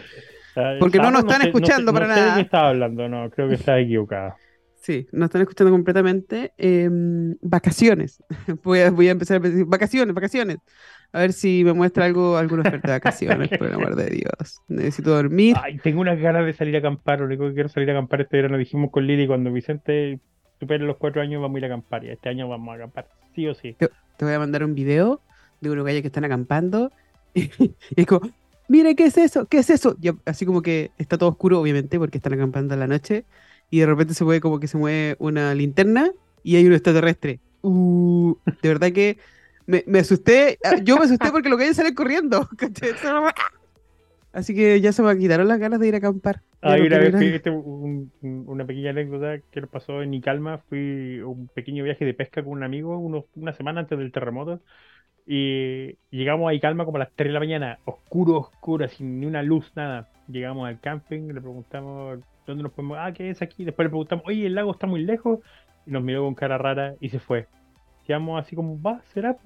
Porque no nos están escuchando para nada. No sé de qué estaba hablando, no, creo que está equivocado. Sí, nos están escuchando completamente. Em, vacaciones. Voy a, voy a empezar a decir vacaciones, vacaciones. A ver si me muestra algo, alguna oferta de vacaciones, por el amor de Dios. Necesito dormir. Ay, tengo unas ganas de salir a acampar. Lo único que quiero salir a acampar este verano. Dijimos con Lili cuando Vicente supere los cuatro años vamos a ir a acampar. Y este año vamos a acampar, sí o sí. Te, voy a mandar un video de unos gallos que están acampando. y es como, mire, ¿qué es eso? ¿Qué es eso? Y así como que está todo oscuro, obviamente, porque están acampando en la noche y de repente se mueve como que se mueve una linterna y hay un extraterrestre. Uh, de verdad que me, me, asusté. Ah, yo me asusté porque lo que hay sale corriendo. Así que ya se me quitaron las ganas de ir a acampar. Ah, una vez este, una pequeña anécdota que nos pasó en Icalma. Fui un pequeño viaje de pesca con un amigo unos, una semana antes del terremoto. Y llegamos a Icalma como a las 3 de la mañana, oscuro, oscuro, sin ni una luz, nada. Llegamos al camping, le preguntamos ¿Dónde nos podemos.? Ah, ¿qué es aquí? Después le preguntamos, oye, el lago está muy lejos. Y nos miró con cara rara y se fue. Quedamos así como, va, será.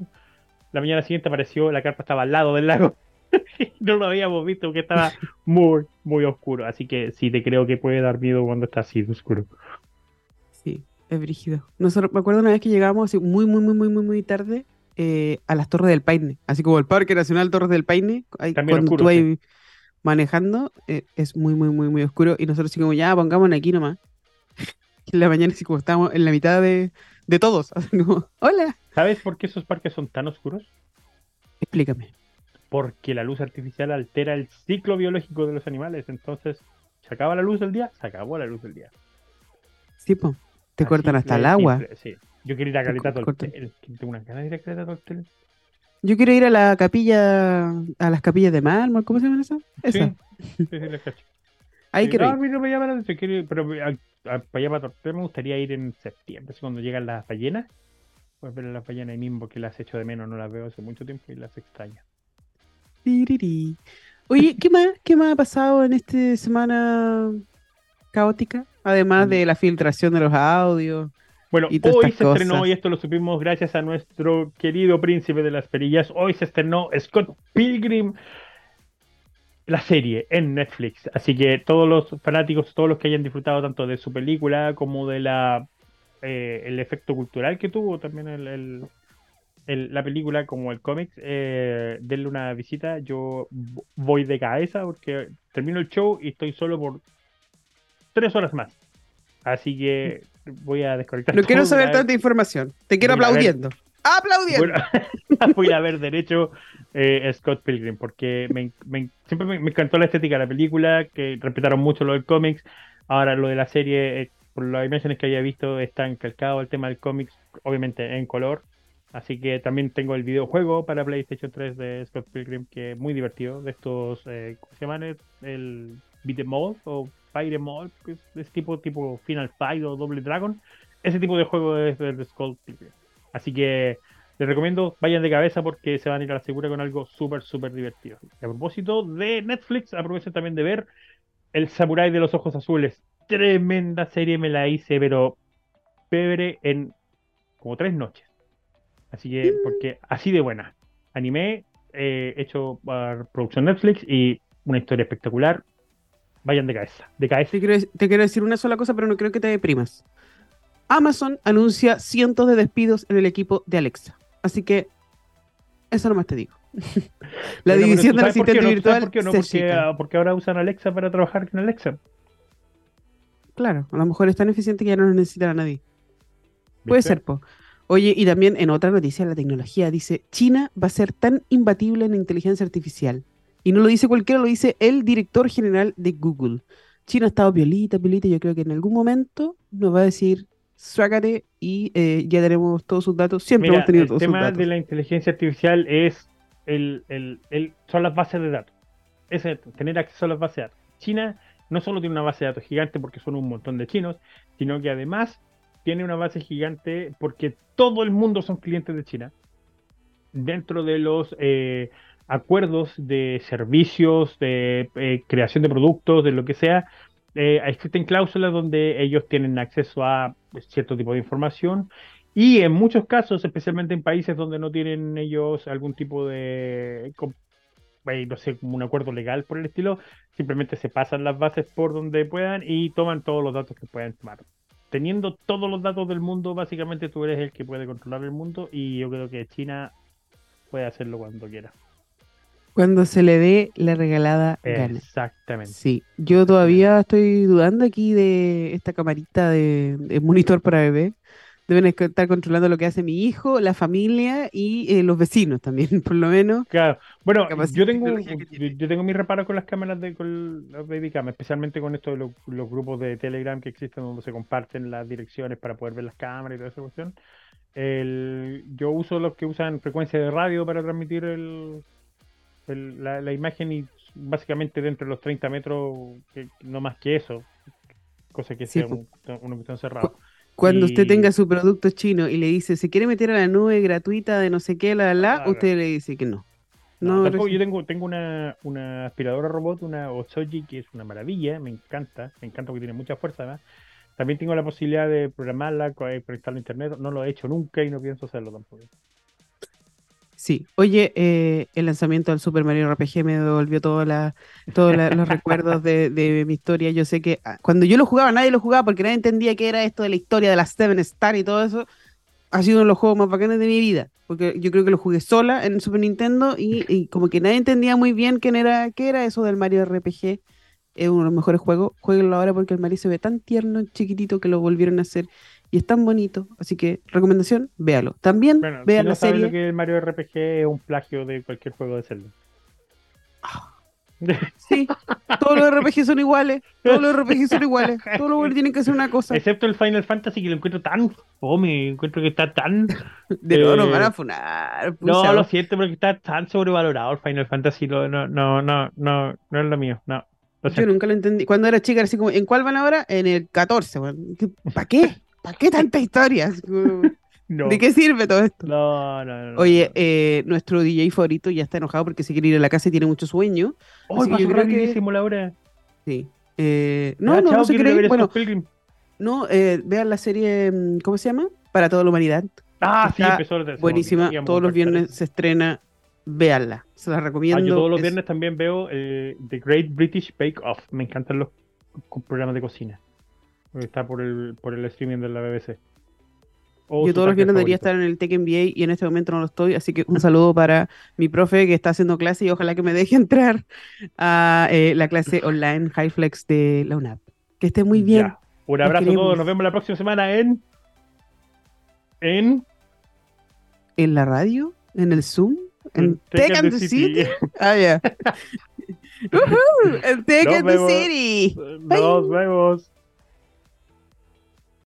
La mañana siguiente apareció, la carpa estaba al lado del lago. no lo habíamos visto porque estaba muy, muy oscuro. Así que sí, te creo que puede dar miedo cuando está así de oscuro. Sí, es brígido. Nosotros, me acuerdo una vez que llegamos así muy, muy, muy, muy, muy, muy tarde eh, a las Torres del Paine. Así como el Parque Nacional Torres del Paine. También cuando oscuro, tú manejando, eh, es muy, muy, muy, muy oscuro. Y nosotros así como, ya, pongámonos aquí nomás. en la mañana así como estamos en la mitad de, de todos. hola. ¿Sabes por qué esos parques son tan oscuros? Explícame. Porque la luz artificial altera el ciclo biológico de los animales. Entonces, se acaba la luz del día, se acabó la luz del día. Sí, pues. Te cortan hasta el agua. sí. Yo quiero ir a Caleta Tortel. Tengo una ganas de ir a Caleta Tortel. Yo quiero ir a la capilla, a las capillas de mármol, ¿cómo se llaman esas? Esa. Sí, sí, sí, las cacho. Ahí quiero no, a mí no me llama la atención, pero a, para allá para Tortel me gustaría ir en septiembre, cuando llegan las ballenas. Pues ver a las ballenas ahí mismo, porque las echo de menos, no las veo hace mucho tiempo y las extraño. Oye, ¿qué más, ¿qué más ha pasado en esta semana caótica? Además mm. de la filtración de los audios. Bueno, hoy se estrenó, y esto lo supimos gracias a nuestro querido príncipe de las perillas, hoy se estrenó Scott Pilgrim, la serie en Netflix. Así que todos los fanáticos, todos los que hayan disfrutado tanto de su película como de la eh, el efecto cultural que tuvo también el, la película como el cómic, eh, denle una visita. Yo voy de cabeza porque termino el show y estoy solo por tres horas más. Así que voy a desconectar. No quiero saber tanta información. Te quiero aplaudiendo. ¡Aplaudiendo! voy a ver derecho eh, Scott Pilgrim porque siempre me, encantó la estética de la película, que respetaron mucho lo del cómics. Ahora lo de la serie, eh, por las imágenes que había visto, está encalcado el tema del cómics, obviamente en color. Así que también tengo el videojuego para PlayStation 3 de Scott Pilgrim, que es muy divertido. De estos, eh, ¿cómo se llaman? El Beat Em o Fire Em que es, tipo, tipo Final Fight o Double Dragon. Ese tipo de juego es de Scott Pilgrim. Así que les recomiendo, vayan de cabeza porque se van a ir a la segura con algo súper, súper divertido. Y a propósito de Netflix, aprovechen también de ver El Samurai de los Ojos Azules. Tremenda serie, me la hice, pero pebre en como tres noches. Así que, porque así de buena. Anime, eh, hecho por producción Netflix y una historia espectacular. Vayan de cabeza. De cabeza. Te quiero, te quiero decir una sola cosa, pero no creo que te deprimas. Amazon anuncia cientos de despidos en el equipo de Alexa. Así que, eso nomás te digo. la división del asistente virtual. ¿Por qué no? Porque, ahora usan Alexa para trabajar con Alexa. Claro, a lo mejor es tan eficiente que ya no necesitan a nadie. Puede ser, po. Oye, y también en otra noticia de la tecnología dice, China va a ser tan imbatible en inteligencia artificial. Y no lo dice cualquiera, lo dice el director general de Google. China ha estado violita, violita, yo creo que en algún momento nos va a decir, suácate y eh, ya tenemos todos sus datos. Siempre hemos tenido todos sus datos. El tema de la inteligencia artificial es el, el, el, son las bases de datos. Es tener acceso a las bases de datos. China no solo tiene una base de datos gigante porque son un montón de chinos, sino que además tiene una base gigante porque todo el mundo son clientes de China. Dentro de los eh, acuerdos de servicios, de eh, creación de productos, de lo que sea, eh, existen cláusulas donde ellos tienen acceso a cierto tipo de información y en muchos casos, especialmente en países donde no tienen ellos algún tipo de, no sé, un acuerdo legal por el estilo, simplemente se pasan las bases por donde puedan y toman todos los datos que puedan tomar teniendo todos los datos del mundo, básicamente tú eres el que puede controlar el mundo y yo creo que China puede hacerlo cuando quiera. Cuando se le dé la regalada gana. Exactamente. Sí, yo todavía estoy dudando aquí de esta camarita de, de monitor para bebé deben estar controlando lo que hace mi hijo, la familia y eh, los vecinos también, por lo menos. Claro. Bueno, yo tengo, yo, tengo mi reparo con las cámaras de con las babycam, especialmente con esto de los, grupos de Telegram que existen donde se comparten las direcciones para poder ver las cámaras y toda esa cuestión. El, yo uso los que usan frecuencia de radio para transmitir el, la, imagen y básicamente dentro de los 30 metros, no más que eso, cosa que sea un, una cuestión cerrada. Cuando usted tenga su producto chino y le dice, se quiere meter a la nube gratuita de no sé qué, la, la, usted le dice que no. No, yo tengo, tengo una, una, aspiradora robot, una Osoji, que es una maravilla, me encanta, me encanta porque tiene mucha fuerza además. También tengo la posibilidad de programarla, conectarla a internet, no lo he hecho nunca y no pienso hacerlo tampoco. Sí, oye, eh, el lanzamiento del Super Mario RPG me devolvió todos los recuerdos de, mi historia. Yo sé que ah, cuando yo lo jugaba, nadie lo jugaba porque nadie entendía qué era esto de la historia de las Seven Star y todo eso. Ha sido uno de los juegos más bacanes de mi vida, porque yo creo que lo jugué sola en Super Nintendo y, como que nadie entendía muy bien quién era, qué era eso del Mario RPG. Es uno de los mejores juegos. Jueguenlo ahora porque el Mario se ve tan tierno, chiquitito, que lo volvieron a hacer y es tan bonito. Así que, recomendación, véalo. También bueno, vea la serie. Lo que el Mario RPG es un plagio de cualquier juego de Zelda. Sí, todos los RPG son iguales. Todos los RPG son iguales. Todos los tienen que hacer una cosa. Excepto el Final Fantasy, que lo encuentro tan fome. Encuentro que está tan. De nuevo nos van a funar. No, lo siento, porque está tan sobrevalorado el Final Fantasy. No, no, no, no, no, no es lo mío. No. Yo nunca lo entendí. Cuando era chica, así como, ¿en cuál van ahora? En el 14. ¿Para qué? ¿Para qué tantas historias? ¿De qué sirve todo esto? No, no, no. Oye, eh, nuestro DJ favorito ya está enojado porque se quiere ir a la casa y tiene mucho sueño. ¡Oh, pasó rapidísimo, que... Laura! Sí. Eh, no, no, no se cree. Bueno, no, eh, vean la serie, mm, ¿cómo se llama? Para toda la humanidad. Ah, sí, empezó Buenísima. Todos los viernes se estrena. Véanla. Se la recomiendo. Ah, yo todos los viernes también veo The Great British Bake Off. Me encantan los programas de cocina. Está por el, por el streaming de la BBC. Yo todos los viernes debería estar en el Tech MBA y en este momento no lo estoy, así que un saludo para mi profe que está haciendo clase y ojalá que me deje entrar a eh, la clase online Highflex de la UNAP. Que esté muy bien. Un abrazo a todos, nos vemos la próxima semana en... En... ¿En la radio? ¿En el Zoom? En Tech, and the City. Ah, ya. En Tech and the City. Nos vemos.